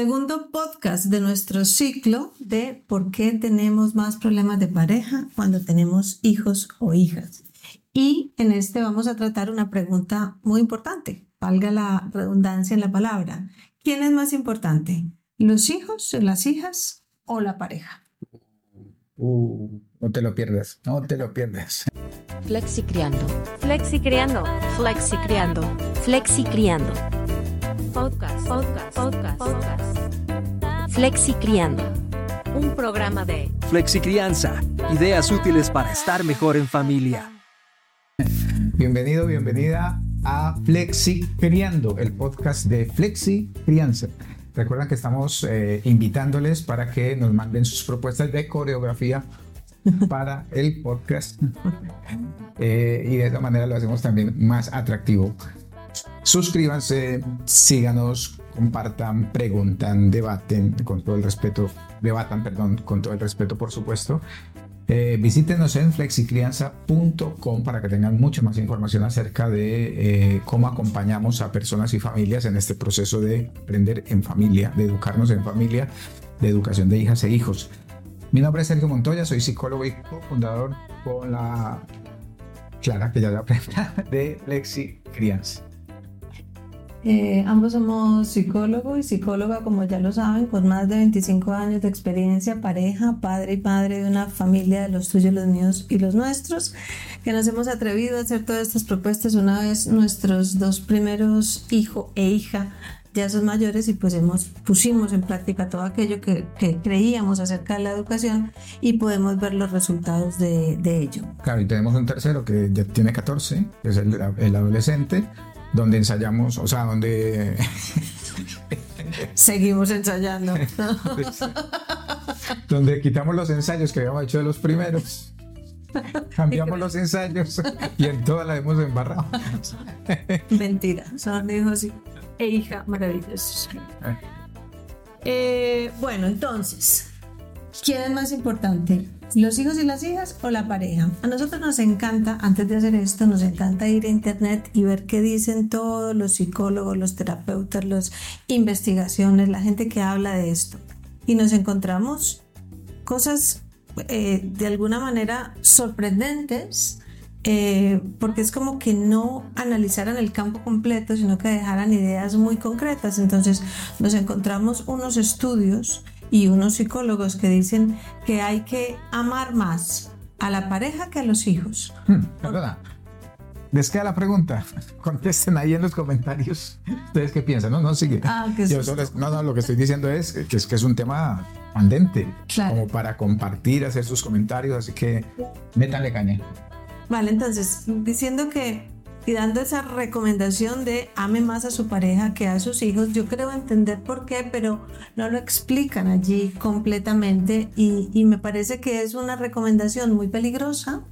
Segundo podcast de nuestro ciclo de por qué tenemos más problemas de pareja cuando tenemos hijos o hijas. Y en este vamos a tratar una pregunta muy importante, valga la redundancia en la palabra. ¿Quién es más importante? ¿Los hijos, las hijas o la pareja? Uh, no te lo pierdas, no te lo pierdas. Flexi criando. Flexi criando. Flexi criando. Flexi criando. Podcast, podcast, podcast, podcast. Flexi criando. Un programa de Flexi Crianza. Ideas útiles para estar mejor en familia. Bienvenido, bienvenida a Flexi Criando, el podcast de Flexi Crianza. Recuerden que estamos eh, invitándoles para que nos manden sus propuestas de coreografía para el podcast Eh, y de esa manera lo hacemos también más atractivo. Suscríbanse, síganos, compartan, preguntan, debaten con todo el respeto, debatan, perdón, con todo el respeto, por supuesto. Eh, visítenos en flexicrianza.com para que tengan mucha más información acerca de eh, cómo acompañamos a personas y familias en este proceso de aprender en familia, de educarnos en familia, de educación de hijas e hijos. Mi nombre es Sergio Montoya, soy psicólogo y cofundador con la Clara, que ya la de Flexi Crianza. Eh, ambos somos psicólogo y psicóloga, como ya lo saben, con más de 25 años de experiencia, pareja, padre y padre de una familia de los tuyos, los míos y los nuestros, que nos hemos atrevido a hacer todas estas propuestas una vez nuestros dos primeros hijo e hija ya son mayores y pues hemos pusimos en práctica todo aquello que, que creíamos acerca de la educación y podemos ver los resultados de, de ello. Claro, y tenemos un tercero que ya tiene 14, que es el, el adolescente, donde ensayamos, o sea, donde... Seguimos ensayando. donde quitamos los ensayos que habíamos hecho de los primeros. Cambiamos los ensayos y en todas la hemos embarrado. Mentira, son hijos e hija maravillosos. Eh, bueno, entonces, ¿quién es más importante? ¿Los hijos y las hijas o la pareja? A nosotros nos encanta, antes de hacer esto, nos encanta ir a internet y ver qué dicen todos los psicólogos, los terapeutas, las investigaciones, la gente que habla de esto. Y nos encontramos cosas eh, de alguna manera sorprendentes. Eh, porque es como que no analizaran el campo completo, sino que dejaran ideas muy concretas. Entonces nos encontramos unos estudios y unos psicólogos que dicen que hay que amar más a la pareja que a los hijos. Hmm, perdona. Les queda la pregunta. Contesten ahí en los comentarios. ¿Ustedes qué piensan? No, no, sigue. Ah, que Yo solo no, no, lo que estoy diciendo es que es, que es un tema candente. Claro. Como para compartir, hacer sus comentarios. Así que métanle caña. Vale, entonces, diciendo que y dando esa recomendación de ame más a su pareja que a sus hijos, yo creo entender por qué, pero no lo explican allí completamente y, y me parece que es una recomendación muy peligrosa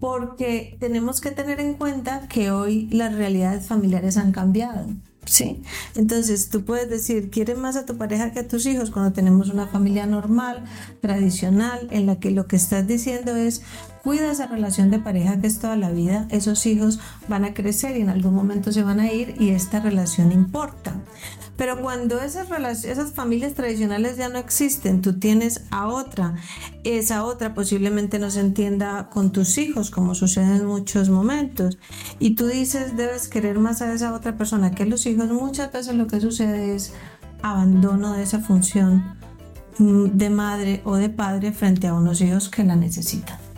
porque tenemos que tener en cuenta que hoy las realidades familiares han cambiado. Sí, entonces tú puedes decir, quieres más a tu pareja que a tus hijos cuando tenemos una familia normal, tradicional, en la que lo que estás diciendo es, cuida esa relación de pareja que es toda la vida, esos hijos van a crecer y en algún momento se van a ir y esta relación importa. Pero cuando esas, esas familias tradicionales ya no existen, tú tienes a otra, esa otra posiblemente no se entienda con tus hijos, como sucede en muchos momentos, y tú dices debes querer más a esa otra persona que a los hijos, muchas veces lo que sucede es abandono de esa función mm, de madre o de padre frente a unos hijos que la necesitan.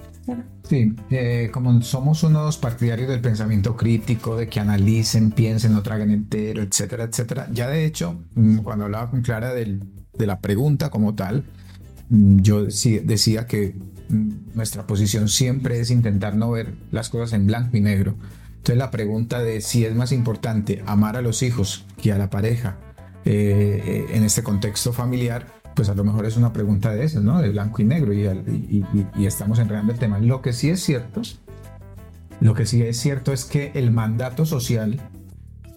Sí, eh, como somos unos partidarios del pensamiento crítico, de que analicen, piensen, no traguen entero, etcétera, etcétera. Ya de hecho, mm, cuando hablaba con Clara del- de la pregunta como tal, mm, yo decí- decía que mm, nuestra posición siempre es intentar no ver las cosas en blanco y negro. Entonces la pregunta de si es más importante amar a los hijos que a la pareja eh, eh, en este contexto familiar, pues a lo mejor es una pregunta de esas, ¿no? De blanco y negro y, al- y- y- y estamos enredando el tema. Lo que sí es cierto, lo que sí es cierto es que el mandato social,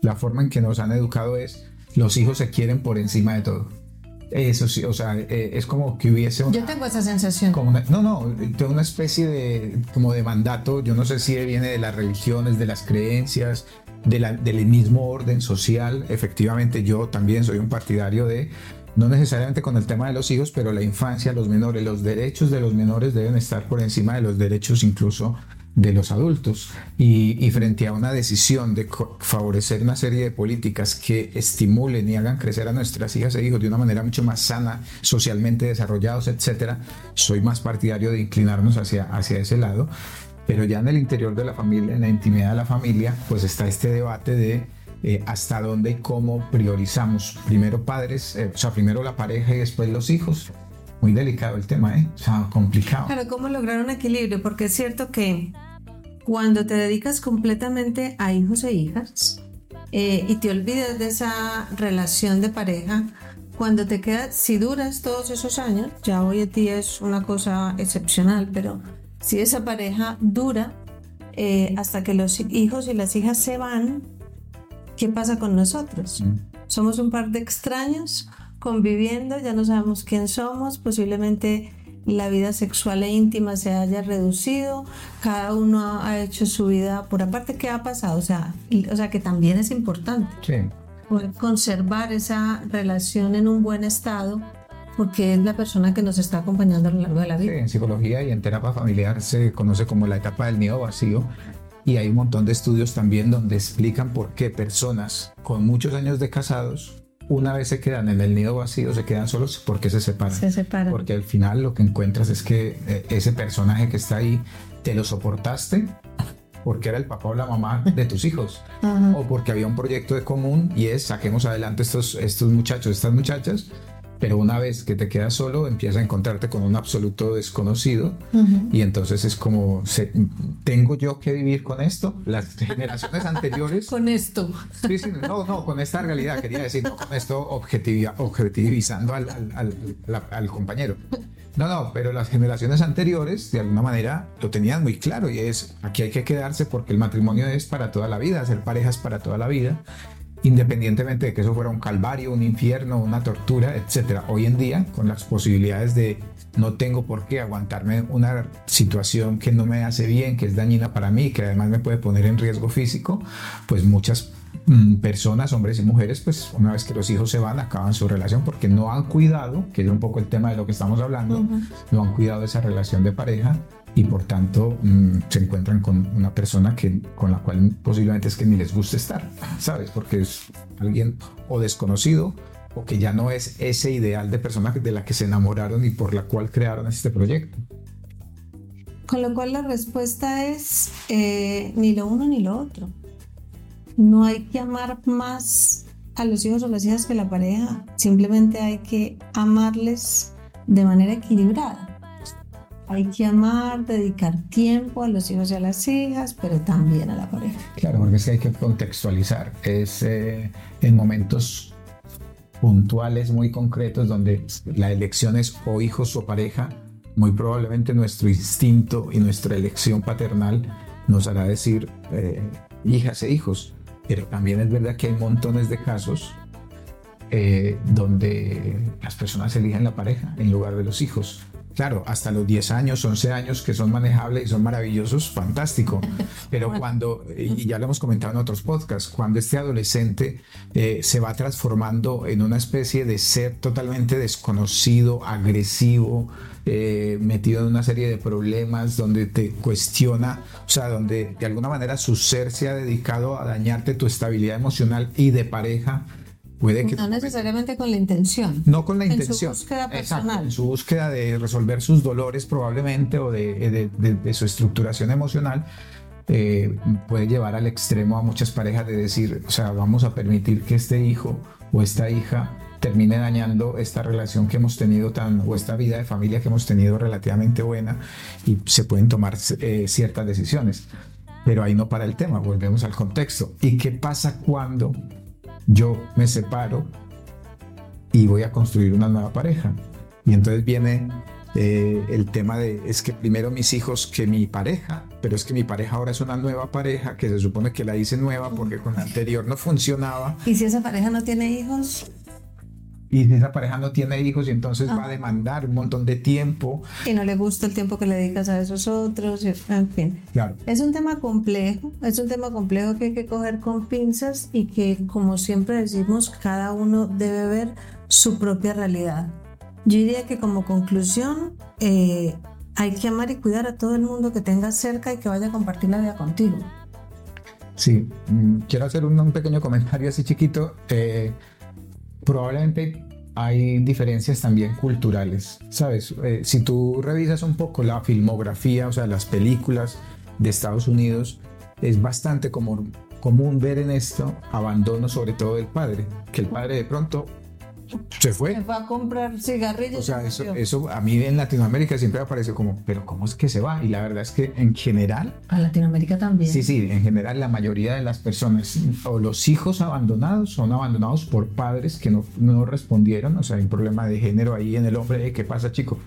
la forma en que nos han educado es los hijos se quieren por encima de todo. Eso sí, o sea, eh, es como que hubiese una, Yo tengo esa sensación. como una- no, no, tengo una especie de como de mandato, yo no sé si viene de las religiones, de las creencias, de la- del mismo orden social. Efectivamente, yo también soy un partidario de, no necesariamente con el tema de los hijos, pero la infancia, los menores, los derechos de los menores deben estar por encima de los derechos incluso de los adultos y, frente a una decisión de favorecer una serie de políticas que estimulen y hagan crecer a nuestras hijas e hijos de una manera mucho más sana, socialmente desarrollados, etcétera, soy más partidario de inclinarnos hacia, hacia ese lado. Pero ya en el interior de la familia, en la intimidad de la familia, pues está este debate de eh, hasta dónde y cómo priorizamos. Primero padres, eh, o sea, primero la pareja y después los hijos. Muy delicado el tema, ¿eh? O sea, complicado. Claro, ¿cómo lograr un equilibrio? Porque es cierto que cuando te dedicas completamente a hijos e hijas eh, y te olvidas de esa relación de pareja, cuando te quedas, si duras todos esos años, ya hoy en día es una cosa excepcional, pero si esa pareja dura eh, hasta que los hijos y las hijas se van, ¿qué pasa con nosotros? Somos un par de extraños conviviendo, ya no sabemos quién somos, posiblemente la vida sexual e íntima se haya reducido, cada uno ha hecho su vida por aparte, ¿qué ha pasado? O sea, y- o sea que también es importante Sí. poder conservar esa relación en un buen estado, porque es la persona que nos está acompañando a lo largo de la Sí, vida. en psicología y en terapia familiar se conoce como la etapa del nido vacío y hay un montón de estudios también donde explican por qué personas con muchos años de casados, una vez se quedan en el nido vacío, se quedan solos porque se separan. Se separan. Porque al final lo que encuentras es que eh, ese personaje que está ahí, te lo soportaste porque era el papá o la mamá de tus hijos. Ajá. O porque había un proyecto de común y es saquemos adelante estos, estos muchachos, estas muchachas. Pero una vez que te quedas solo, empiezas a encontrarte con un absoluto desconocido y entonces es como, ¿tengo yo que vivir con esto? Las generaciones anteriores Con esto. Sí, sí, no, no, con esta realidad quería decir, no con esto objetivi- objetivizando al, al- al- al compañero. No, no, pero las generaciones anteriores de alguna manera lo tenían muy claro y es, aquí hay que quedarse porque el matrimonio es para toda la vida, hacer parejas para toda la vida, independientemente de que eso fuera un calvario, un infierno, una tortura, etcétera. Hoy en día, con las posibilidades de no tengo por qué aguantarme una situación que no me hace bien, que es dañina para mí, que además me puede poner en riesgo físico, pues muchas personas, hombres y mujeres, pues una vez que los hijos se van, acaban su relación porque no han cuidado, que es un poco el tema de lo que estamos hablando, no han cuidado esa relación de pareja y por tanto mm, se encuentran con una persona que, con la cual posiblemente es que ni les guste estar, ¿sabes? Porque es alguien o desconocido o que ya no es ese ideal de persona de la que se enamoraron y por la cual crearon este proyecto. Con lo cual la respuesta es eh, ni lo uno ni lo otro. No hay que amar más a los hijos o las hijas que la pareja. Simplemente hay que amarles de manera equilibrada. Hay que amar, dedicar tiempo a los hijos y a las hijas, pero también a la pareja. Claro, porque es que hay que contextualizar. Es eh, en momentos puntuales muy concretos donde la elección es o hijos o pareja, muy probablemente nuestro instinto y nuestra elección paternal nos hará decir eh, hijas e hijos. Pero también es verdad que hay montones de casos eh, donde las personas eligen la pareja en lugar de los hijos. Claro, hasta los 10 años, 11 años que son manejables y son maravillosos, fantástico. Pero cuando, y ya lo hemos comentado en otros podcasts, cuando este adolescente eh, se va transformando en una especie de ser totalmente desconocido, agresivo, eh, metido en una serie de problemas donde te cuestiona, o sea, donde de alguna manera su ser se ha dedicado a dañarte tu estabilidad emocional y de pareja, puede que No necesariamente con la intención. no con la En su intención. búsqueda Exacto, personal. en su búsqueda de resolver sus dolores probablemente o de, de- de- de su estructuración emocional, eh, puede llevar al extremo a muchas parejas de decir, o sea, vamos a permitir que este hijo o esta hija termine dañando esta relación que hemos tenido tan, o esta vida de familia que hemos tenido relativamente buena y se pueden tomar eh, ciertas decisiones. Pero ahí no para el tema, volvemos al contexto. ¿Y qué pasa cuando yo me separo y voy a construir una nueva pareja. Y entonces viene eh, el tema de, es que primero mis hijos que mi pareja, pero es que mi pareja ahora es una nueva pareja que se supone que la hice nueva porque con la anterior no funcionaba. Y si esa pareja no tiene hijos, y esa pareja no tiene hijos y entonces va a demandar un montón de tiempo. Y no le gusta el tiempo que le dedicas a esos otros, en fin. Claro. Es un tema complejo, es un tema complejo que hay que coger con pinzas y que, como siempre decimos, cada uno debe ver su propia realidad. Yo diría que como conclusión, eh, hay que amar y cuidar a todo el mundo que tengas cerca y que vaya a compartir la vida contigo. Sí, mm, quiero hacer un, un pequeño comentario así chiquito. Eh, probablemente hay diferencias también culturales, ¿sabes? Eh, si tú revisas un poco la filmografía, o sea, las películas de Estados Unidos, es bastante común, común ver en esto abandono sobre todo del padre, que el padre de pronto se fue. Se fue a comprar cigarrillos. O sea, eso, eso a mí en Latinoamérica siempre me parece como, pero ¿cómo es que se va? Y la verdad es que en general A Latinoamérica también. Sí, sí, en general la mayoría de las personas o los hijos abandonados son abandonados por padres que no, no respondieron, o sea, hay un problema de género ahí en el hombre, "Eh, ¿qué pasa chico?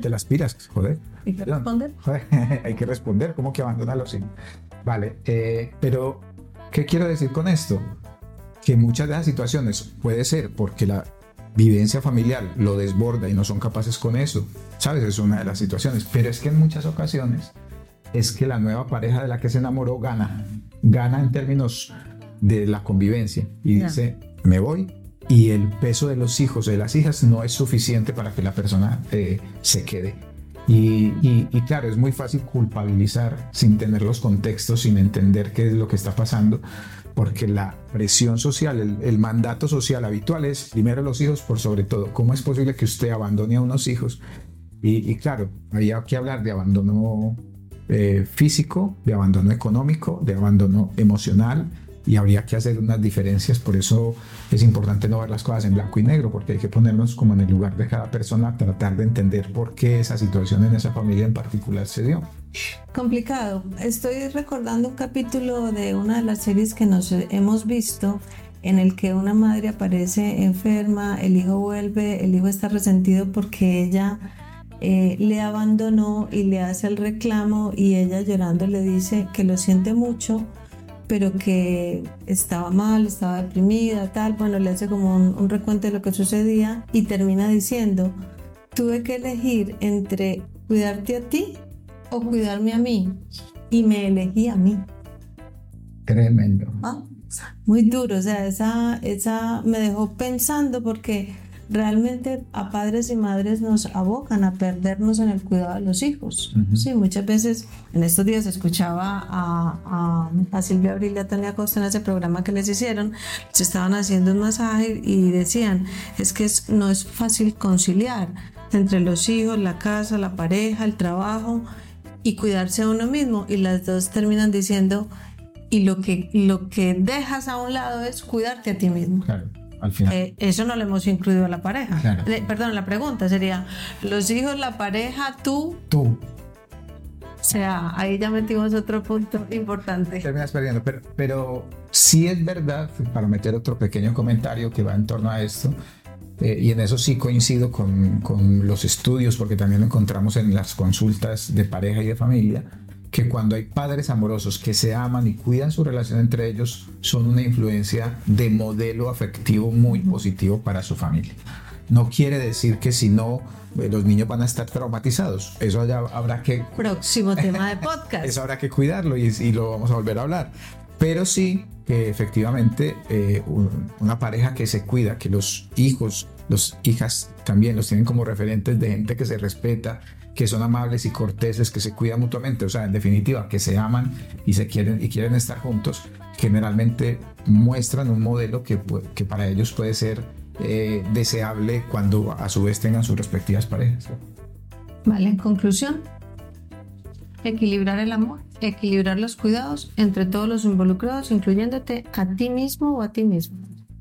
Te las piras, joder. ¿Y qué responder? Joder, hay que responder, ¿cómo que abandona a los hijos? Vale, eh, pero ¿qué quiero decir con esto? Que muchas de las situaciones puede ser porque la vivencia familiar lo desborda y no son capaces con eso, ¿sabes? Es una de las situaciones, pero es que en muchas ocasiones es que la nueva pareja de la que se enamoró gana, gana en términos de la convivencia y dice, me voy y el peso de los hijos, de las hijas, no es suficiente para que la persona eh, se quede. Y, claro, es muy fácil culpabilizar sin tener los contextos, sin entender qué es lo que está pasando, porque la presión social, el, mandato social habitual es primero los hijos por sobre todo. ¿Cómo es posible que usted abandone a unos hijos? Y, y claro, había que hablar de abandono eh, físico, de abandono económico, de abandono emocional y habría que hacer unas diferencias. Por eso es importante no ver las cosas en blanco y negro, porque hay que ponernos como en el lugar de cada persona, tratar de entender por qué esa situación en esa familia en particular se dio. Complicado. Estoy recordando un capítulo de una de las series que nos hemos visto en el que una madre aparece enferma, el hijo vuelve, el hijo está resentido porque ella eh, le abandonó y le hace el reclamo y ella llorando le dice que lo siente mucho, pero que estaba mal, estaba deprimida, tal. Bueno, le hace como un, un recuento de lo que sucedía y termina diciendo, tuve que elegir entre cuidarte a ti o cuidarme a mí y me elegí a mí. Tremendo. Ah, Muy duro, o sea, esa, esa me dejó pensando porque realmente a padres y madres nos abocan a perdernos en el cuidado de los hijos. Ujú. Sí, muchas veces en estos días escuchaba a, a, a Silvia Abril y a Tania Costa en ese programa que les hicieron, se estaban haciendo un masaje y decían, es que es- no es fácil conciliar entre los hijos, la casa, la pareja, el trabajo y cuidarse a uno mismo y las dos terminan diciendo y lo que lo que dejas a un lado es cuidarte a ti mismo. Claro, al final. Eh, eso no lo hemos incluido a la pareja. Claro. Eh, perdón, la pregunta sería, los hijos, la pareja, tú, Tú o sea, ahí ya metimos otro punto importante. terminas perdiendo, pero, pero sí es verdad, para meter otro pequeño comentario que va en torno a esto, eh, y en eso sí coincido con, con los estudios, porque también lo encontramos en las consultas de pareja y de familia, que cuando hay padres amorosos que se aman y cuidan su relación entre ellos, son una influencia de modelo afectivo muy positivo para su familia. No quiere decir que si no, eh, los niños van a estar traumatizados. Eso ya habrá que Próximo tema de podcast. eso habrá que cuidarlo y, y lo vamos a volver a hablar. Pero sí que efectivamente eh, un- una pareja que se cuida, que los hijos, los hijas también los tienen como referentes de gente que se respeta, que son amables y corteses, que se cuidan mutuamente, o sea, en definitiva, que se aman y se quieren y quieren estar juntos, generalmente muestran un modelo que, que para ellos puede ser eh, deseable cuando a su vez tengan sus respectivas parejas. Vale, en conclusión, equilibrar el amor, equilibrar los cuidados entre todos los involucrados, incluyéndote a ti mismo o a ti mismo.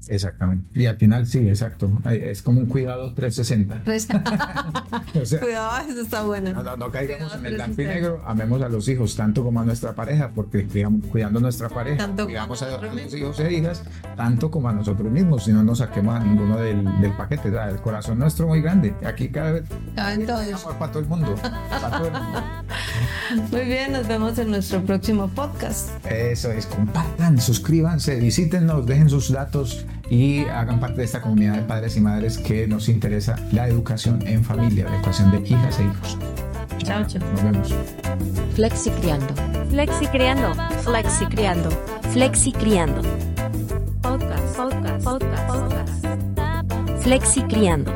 Exactamente. Y al final sí, exacto. Es como un cuidado 360. Res- O sea, Cuidado, eso está bueno. no, no, no caigamos en el blanco y 360. negro. Amemos a los hijos tanto como a nuestra pareja, porque digamos, cuidando a nuestra pareja, Tanto cuidamos a, a los hijos e hijas tanto como a nosotros mismos. Si no nos saquemos a ninguno del, del paquete. El corazón nuestro es muy grande. Aquí cada vez Caben todos. amor para todo el mundo. Para todo el mundo. Muy bien, nos vemos en nuestro próximo podcast. Eso es, compartan, suscríbanse, visítenos, dejen sus datos y hagan parte de esta comunidad de padres y madres que nos interesa la educación en familia, la educación de hijas e hijos. Chao, chao. Nos vemos. Flexi Criando. Flexi Criando. Flexi Criando. Flexi Criando. Podcast. Podcast. Podcast. Podcast. Flexi Criando.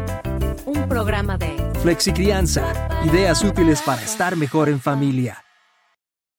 Un programa de Flexi Crianza. Ideas útiles para estar mejor en familia.